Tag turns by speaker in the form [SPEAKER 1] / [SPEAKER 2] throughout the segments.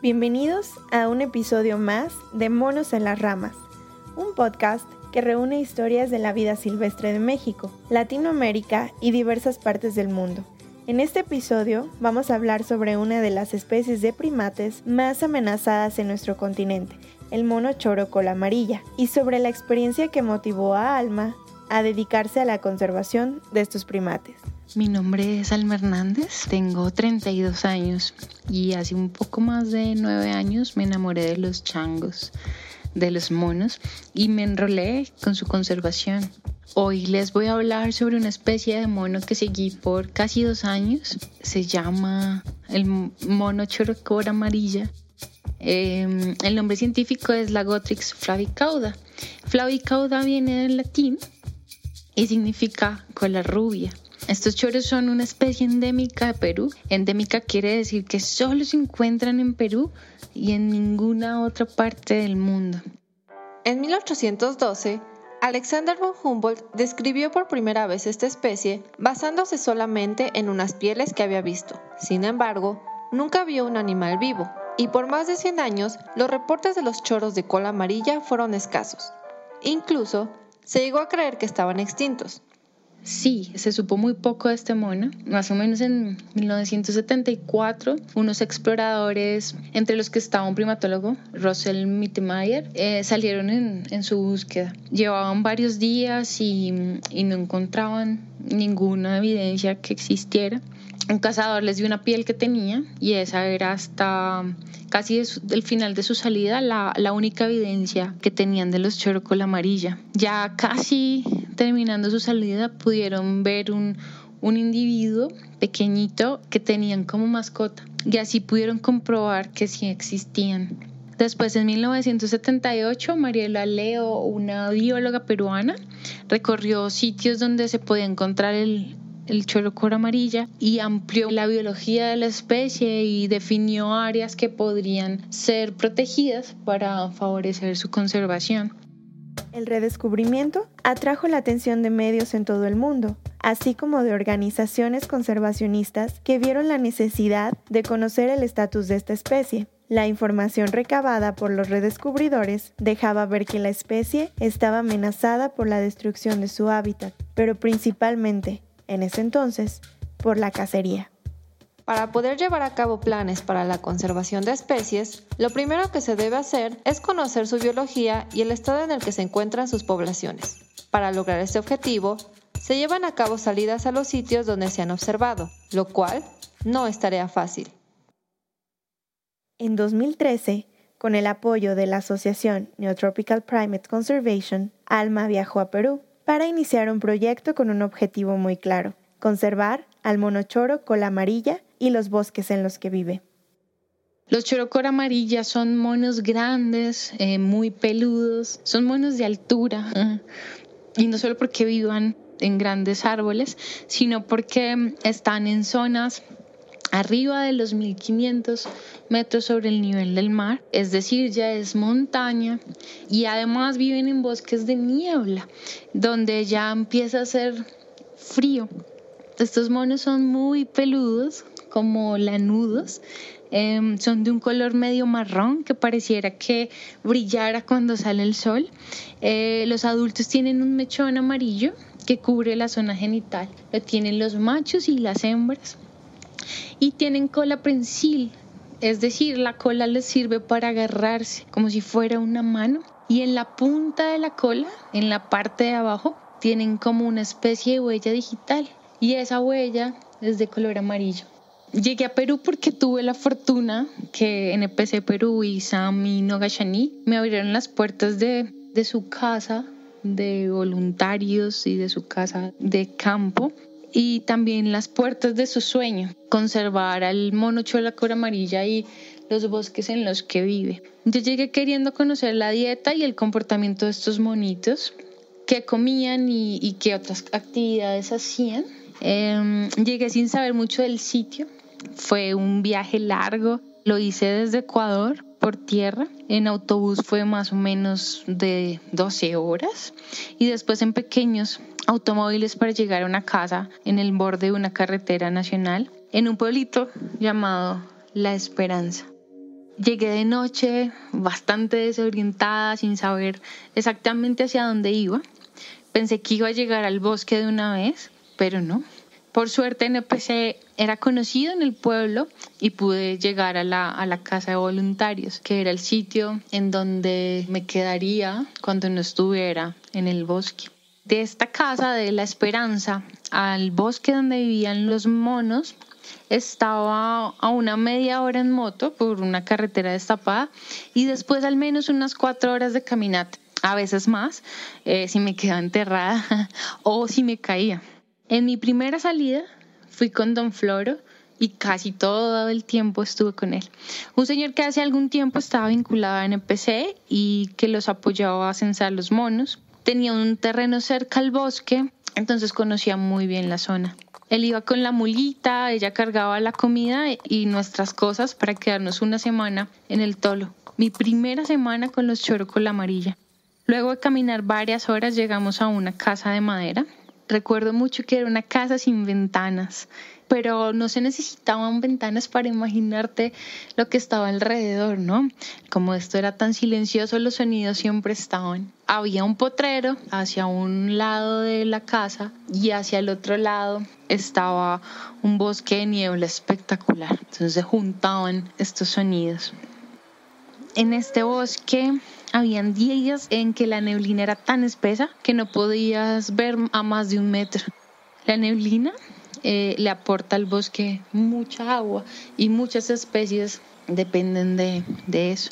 [SPEAKER 1] Bienvenidos a un episodio más de Monos en las Ramas, un podcast que reúne historias de la vida silvestre de México, Latinoamérica y diversas partes del mundo. En este episodio vamos a hablar sobre una de las especies de primates más amenazadas en nuestro continente, el mono choro cola amarilla, y sobre la experiencia que motivó a Alma a dedicarse a la conservación de estos primates.
[SPEAKER 2] Mi nombre es Alma Hernández, tengo 32 años y hace un poco más de 9 años me enamoré de los changos, de los monos y me enrolé con su conservación. Hoy les voy a hablar sobre una especie de mono que seguí por casi dos años. Se llama el mono chorocora amarilla. Em, el nombre científico es Lagotrix flavicauda. Flavicauda viene del latín y significa cola rubia. Estos choros son una especie endémica de Perú. Endémica quiere decir que solo se encuentran en Perú y en ninguna otra parte del mundo.
[SPEAKER 3] En 1812, Alexander von Humboldt describió por primera vez esta especie basándose solamente en unas pieles que había visto. Sin embargo, nunca vio un animal vivo, y por más de 100 años los reportes de los choros de cola amarilla fueron escasos. Incluso se llegó a creer que estaban extintos.
[SPEAKER 2] Sí, se supo muy poco de este mono. Más o menos en 1974, unos exploradores, entre los que estaba un primatólogo, Russell Mittermeier, eh, salieron en, su búsqueda. Llevaban varios días y, no encontraban ninguna evidencia que existiera. Un cazador les dio una piel que tenía y esa era hasta casi el final de su salida la, única evidencia que tenían de los chorocol amarilla. Ya casi terminando su salida pudieron ver un, un individuo pequeñito que tenían como mascota y así pudieron comprobar que sí existían. Después, en 1978, Mariela Leo, una bióloga peruana, recorrió sitios donde se podía encontrar el, el chorocor amarilla y amplió la biología de la especie y definió áreas que podrían ser protegidas para favorecer su conservación.
[SPEAKER 1] El redescubrimiento atrajo la atención de medios en todo el mundo, así como de organizaciones conservacionistas que vieron la necesidad de conocer el estatus de esta especie. La información recabada por los redescubridores dejaba ver que la especie estaba amenazada por la destrucción de su hábitat, pero principalmente, en ese entonces, por la cacería.
[SPEAKER 3] Para poder llevar a cabo planes para la conservación de especies, lo primero que se debe hacer es conocer su biología y el estado en el que se encuentran sus poblaciones. Para lograr este objetivo, se llevan a cabo salidas a los sitios donde se han observado, lo cual no es tarea fácil.
[SPEAKER 1] En 2013, con el apoyo de la Asociación Neotropical Primate Conservation, Alma viajó a Perú para iniciar un proyecto con un objetivo muy claro, conservar al monochoro cola amarilla y los bosques en los que vive.
[SPEAKER 2] Los chorocor amarillas son monos grandes, eh, muy peludos, son monos de altura. Y no solo porque vivan en grandes árboles, sino porque están en zonas arriba de los 1500 metros sobre el nivel del mar, es decir, ya es montaña y además viven en bosques de niebla, donde ya empieza a ser frío. Estos monos son muy peludos, como lanudos. Em, son de un color medio marrón que pareciera que brillara cuando sale el sol. Eh, los adultos tienen un mechón amarillo que cubre la zona genital. Lo tienen los machos y las hembras. Y tienen cola prensil, es decir, la cola les sirve para agarrarse como si fuera una mano. Y en la punta de la cola, en la parte de abajo, tienen como una especie de huella digital. Y esa huella es de color amarillo. Llegué a Perú porque tuve la fortuna que NPC Perú y Sami Nogashani me abrieron las puertas de su casa de voluntarios y de su casa de campo y también las puertas de su sueño, conservar al mono chola cora amarilla y los bosques en los que vive. Yo llegué queriendo conocer la dieta y el comportamiento de estos monitos, qué comían y, y qué otras actividades hacían. Em, llegué sin saber mucho del sitio, fue un viaje largo, lo hice desde Ecuador por tierra, en autobús fue más o menos de 12 horas y después en pequeños automóviles para llegar a una casa en el borde de una carretera nacional en un pueblito llamado La Esperanza. Llegué de noche bastante desorientada, sin saber exactamente hacia dónde iba. Pensé que iba a llegar al bosque de una vez, pero no. Por suerte NPC era conocido en el pueblo y pude llegar a la, a la casa de voluntarios, que era el sitio en donde me quedaría cuando no estuviera en el bosque. De esta casa de la esperanza al bosque donde vivían los monos estaba a una media hora en moto por una carretera destapada y después al menos unas cuatro horas de caminata, a veces más, eh, si me quedaba enterrada o si me caía. En mi primera salida fui con don Floro y casi todo el tiempo estuve con él. Un señor que hace algún tiempo estaba vinculado a NPC y que los apoyaba a censar los monos. Tenía un terreno cerca al bosque, entonces conocía muy bien la zona. Él iba con la mulita, ella cargaba la comida y nuestras cosas para quedarnos una semana en el tolo. Mi primera semana con los la amarilla. Luego de caminar varias horas llegamos a una casa de madera. Recuerdo mucho que era una casa sin ventanas pero no se necesitaban ventanas para imaginarte lo que estaba alrededor, ¿no? Como esto era tan silencioso, los sonidos siempre estaban. Había un potrero hacia un lado de la casa y hacia el otro lado estaba un bosque de niebla espectacular. Entonces juntaban estos sonidos. En este bosque habían días en que la neblina era tan espesa que no podías ver a más de un metro. La neblina eh, le aporta al bosque mucha agua y muchas especies dependen de, eso.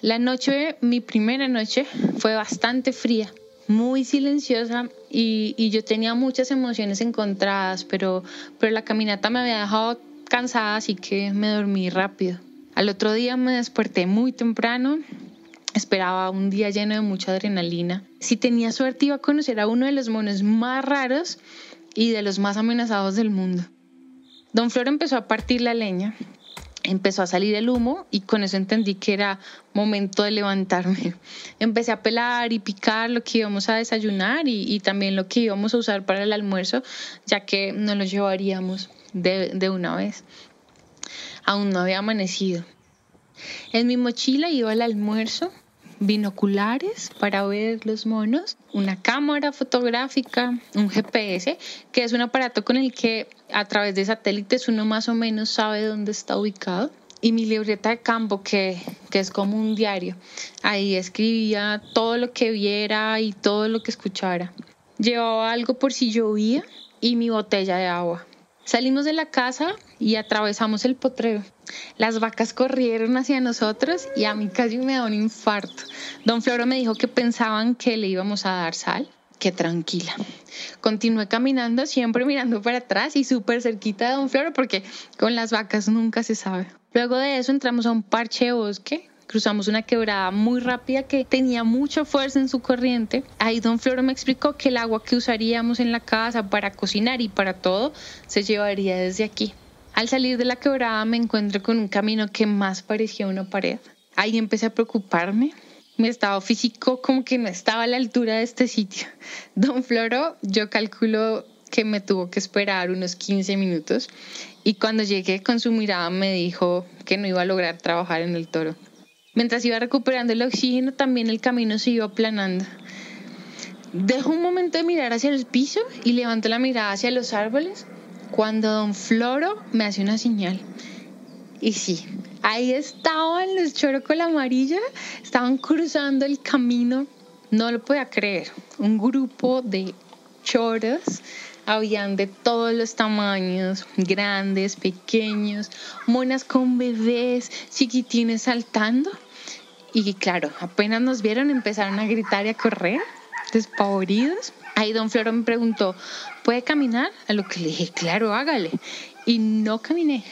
[SPEAKER 2] La noche, mi primera noche, fue bastante fría, muy silenciosa y, yo tenía muchas emociones encontradas, pero, pero la caminata me había dejado cansada, así que me dormí rápido. Al otro día me desperté muy temprano, esperaba un día lleno de mucha adrenalina. Si tenía suerte iba a conocer a uno de los monos más raros y de los más amenazados del mundo. Don Flor empezó a partir la leña, empezó a salir el humo y con eso entendí que era momento de levantarme. Empecé a pelar y picar lo que íbamos a desayunar y, también lo que íbamos a usar para el almuerzo, ya que no lo llevaríamos de, de una vez. Aún no había amanecido. En mi mochila iba el almuerzo, binoculares para ver los monos, una cámara fotográfica, un GPS, que es un aparato con el que a través de satélites uno más o menos sabe dónde está ubicado. Y mi libreta de campo, que, que es como un diario. Ahí escribía todo lo que viera y todo lo que escuchara. Llevaba algo por si llovía y mi botella de agua. Salimos de la casa y atravesamos el potrero. Las vacas corrieron hacia nosotros y a mí casi me da un infarto. Don Floro me dijo que pensaban que le íbamos a dar sal. Qué tranquila. Continué caminando, siempre mirando para atrás y súper cerquita de Don Floro porque con las vacas nunca se sabe. Luego de eso entramos a un parche de bosque cruzamos una quebrada muy rápida que tenía mucha fuerza en su corriente. Ahí don Floro me explicó que el agua que usaríamos en la casa para cocinar y para todo se llevaría desde aquí. Al salir de la quebrada me encuentro con un camino que más parecía una pared. Ahí empecé a preocuparme. Mi estado físico como que no estaba a la altura de este sitio. Don Floro, yo calculo que me tuvo que esperar unos 15 minutos y cuando llegué con su mirada me dijo que no iba a lograr trabajar en el toro. Mientras iba recuperando el oxígeno, también el camino se iba aplanando. Dejo un momento de mirar hacia el piso y levanto la mirada hacia los árboles cuando don Floro me hace una señal. Y sí, ahí estaban los choros con la amarilla, estaban cruzando el camino. No lo podía creer. Un grupo de choros habían de todos los tamaños, grandes, pequeños, monas con bebés, chiquitines saltando. Y claro, apenas nos vieron, empezaron a gritar y a correr, despavoridos. Ahí don Floro me preguntó, ¿puede caminar? A lo que le dije, claro, hágale. Y no caminé,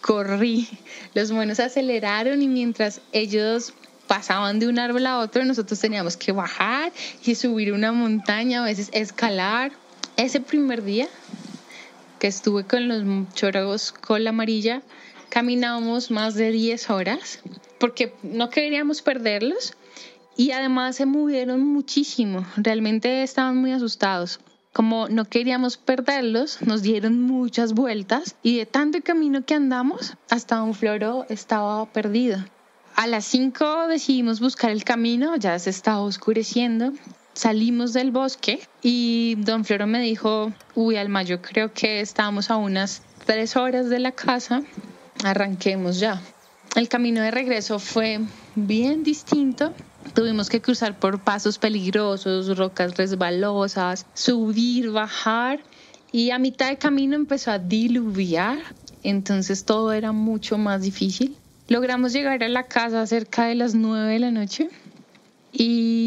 [SPEAKER 2] corrí. Los monos aceleraron y mientras ellos pasaban de un árbol a otro, nosotros teníamos que bajar y subir una montaña, a veces escalar. Ese primer día que estuve con los chorros con la amarilla, caminábamos más de 10 horas porque no queríamos perderlos y además se movieron muchísimo, realmente estaban muy asustados. Como no queríamos perderlos, nos dieron muchas vueltas y de tanto camino que andamos, hasta un floro estaba perdido. A las 5 decidimos buscar el camino, ya se estaba oscureciendo. Salimos del bosque y don Floro me dijo, uy, Alma, yo creo que estábamos a unas tres horas de la casa, arranquemos ya. El camino de regreso fue bien distinto. Tuvimos que cruzar por pasos peligrosos, rocas resbalosas, subir, bajar y a mitad de camino empezó a diluviar, entonces todo era mucho más difícil. Logramos llegar a la casa cerca de las nueve de la noche y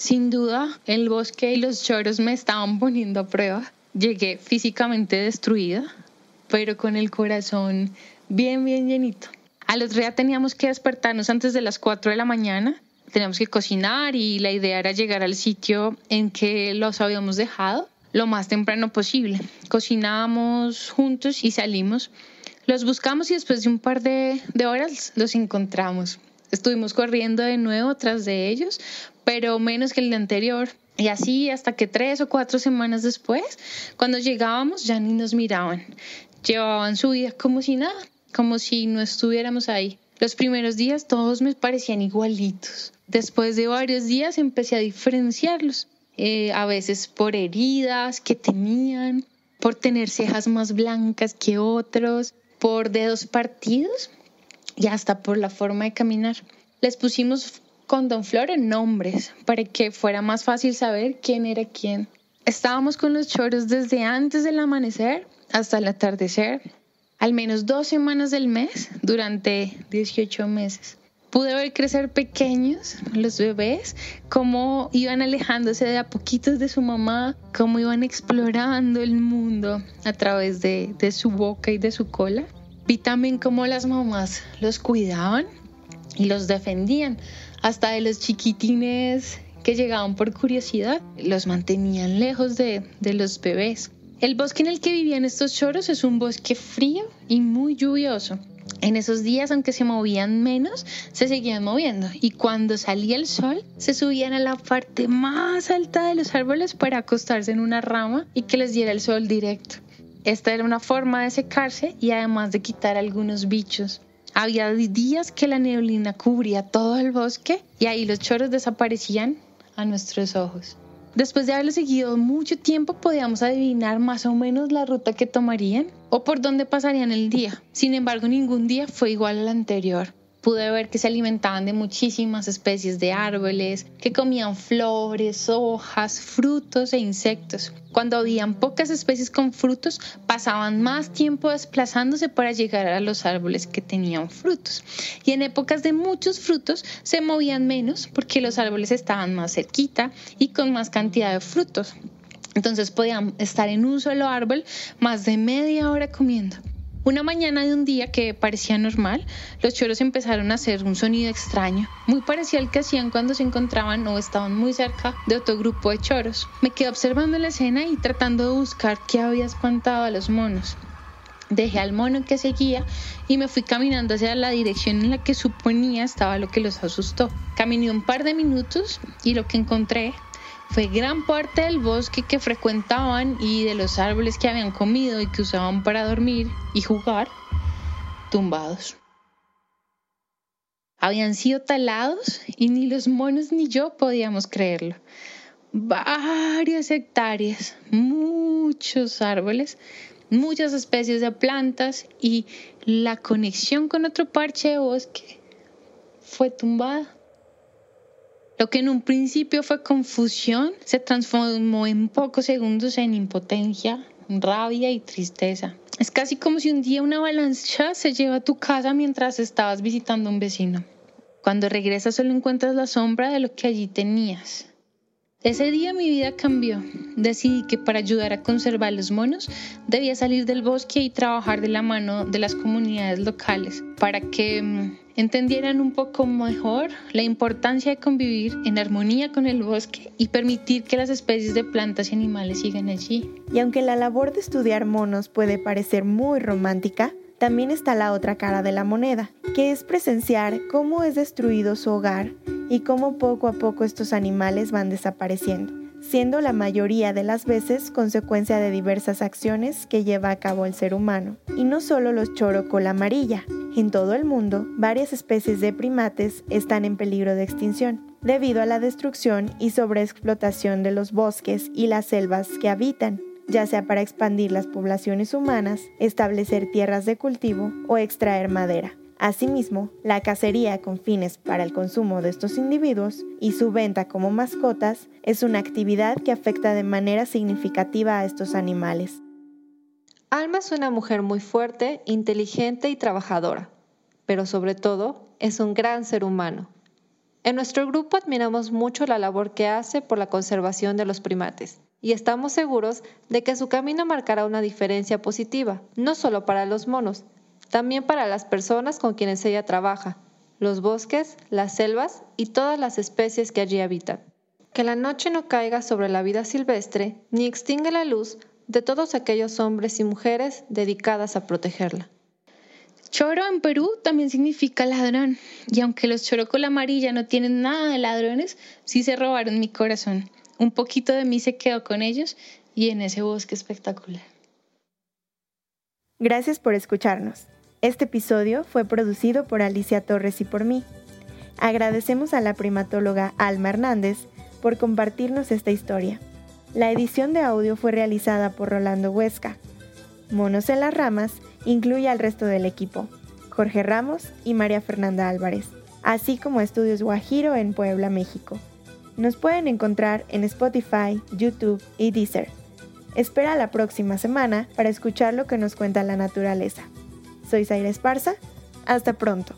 [SPEAKER 2] sin duda el bosque y los choros me estaban poniendo a prueba. Llegué físicamente destruida, pero con el corazón bien, bien llenito. Al otro día teníamos que despertarnos antes de las 4 de la mañana, teníamos que cocinar y la idea era llegar al sitio en que los habíamos dejado lo más temprano posible. Cocinábamos juntos y salimos. Los buscamos y después de un par de horas los encontramos. Estuvimos corriendo de nuevo tras de ellos, pero menos que el día anterior. Y así hasta que tres o cuatro semanas después, cuando llegábamos, ya ni nos miraban. Llevaban su vida como si nada, como si no estuviéramos ahí. Los primeros días todos me parecían igualitos. Después de varios días empecé a diferenciarlos, eh, a veces por heridas que tenían, por tener cejas más blancas que otros, por dedos partidos y hasta por la forma de caminar. Les pusimos con Don Flore nombres para que fuera más fácil saber quién era quién. Estábamos con los choros desde antes del amanecer hasta el atardecer, al menos dos semanas del mes durante 18 meses. Pude ver crecer pequeños los bebés, cómo iban alejándose de a poquitos de su mamá, cómo iban explorando el mundo a través de, de su boca y de su cola. Vi también cómo las mamás los cuidaban y los defendían, hasta de los chiquitines que llegaban por curiosidad, los mantenían lejos de, de los bebés. El bosque en el que vivían estos choros es un bosque frío y muy lluvioso. En esos días, aunque se movían menos, se seguían moviendo y cuando salía el sol, se subían a la parte más alta de los árboles para acostarse en una rama y que les diera el sol directo. Esta era una forma de secarse y además de quitar algunos bichos. Había días que la neblina cubría todo el bosque y ahí los choros desaparecían a nuestros ojos. Después de haberlo seguido mucho tiempo podíamos adivinar más o menos la ruta que tomarían o por dónde pasarían el día. Sin embargo, ningún día fue igual al anterior pude ver que se alimentaban de muchísimas especies de árboles, que comían flores, hojas, frutos e insectos. Cuando habían pocas especies con frutos, pasaban más tiempo desplazándose para llegar a los árboles que tenían frutos. Y en épocas de muchos frutos se movían menos porque los árboles estaban más cerquita y con más cantidad de frutos. Entonces podían estar en un solo árbol más de media hora comiendo. Una mañana de un día que parecía normal, los choros empezaron a hacer un sonido extraño, muy parecido al que hacían cuando se encontraban o estaban muy cerca de otro grupo de choros. Me quedé observando la escena y tratando de buscar qué había espantado a los monos. Dejé al mono que seguía y me fui caminando hacia la dirección en la que suponía estaba lo que los asustó. Caminé un par de minutos y lo que encontré fue gran parte del bosque que frecuentaban y de los árboles que habían comido y que usaban para dormir y jugar, tumbados. Habían sido talados y ni los monos ni yo podíamos creerlo. Varias hectáreas, muchos árboles, muchas especies de plantas y la conexión con otro parche de bosque fue tumbada. Lo que en un principio fue confusión se transformó en pocos segundos en impotencia, rabia y tristeza. Es casi como si un día una avalancha se lleva a tu casa mientras estabas visitando a un vecino. Cuando regresas solo encuentras la sombra de lo que allí tenías. Ese día mi vida cambió. Decidí que para ayudar a conservar los monos debía salir del bosque y trabajar de la mano de las comunidades locales para que mm, entendieran un poco mejor la importancia de convivir en armonía con el bosque y permitir que las especies de plantas y animales sigan allí.
[SPEAKER 1] Y aunque la labor de estudiar monos puede parecer muy romántica, también está la otra cara de la moneda, que es presenciar cómo es destruido su hogar y cómo poco a poco estos animales van desapareciendo. siendo la mayoría de las veces consecuencia de diversas acciones que lleva a cabo el ser humano. Y no solo los choro cola amarilla, en todo el mundo, varias especies de primates están en peligro de extinción, debido a la destrucción y sobreexplotación de los bosques y las selvas que habitan, ya sea para expandir las poblaciones humanas, establecer tierras de cultivo o extraer madera. Asimismo, la cacería con fines para el consumo de estos individuos y su venta como mascotas es una actividad que afecta de manera significativa a estos animales.
[SPEAKER 3] Alma es una mujer muy fuerte, inteligente y trabajadora, pero sobre todo es un gran ser humano. En nuestro grupo admiramos mucho la labor que hace por la conservación de los primates y estamos seguros de que su camino marcará una diferencia positiva, no solo para los monos, también para las personas con quienes ella trabaja, los bosques, las selvas y todas las especies que allí habitan. Que la noche no caiga sobre la vida silvestre ni extingue la luz de todos aquellos hombres y mujeres dedicadas a protegerla.
[SPEAKER 2] Choro en Perú también significa ladrón, y aunque los chorocola amarilla no tienen nada de ladrones, sí se robaron mi corazón. Un poquito de mí se quedó con ellos y en ese bosque espectacular.
[SPEAKER 1] Gracias por escucharnos. Este episodio fue producido por Alicia Torres y por mí. Agradecemos a la primatóloga Alma Hernández por compartirnos esta historia. La edición de audio fue realizada por Rolando Huesca. Monos en las Ramas incluye al resto del equipo, Jorge Ramos y María Fernanda Álvarez, así como Estudios Guajiro en Puebla, México. Nos pueden encontrar en Spotify, YouTube y Deezer. Espera la próxima semana para escuchar lo que nos cuenta la naturaleza. Soy Zaira Esparza. Hasta pronto.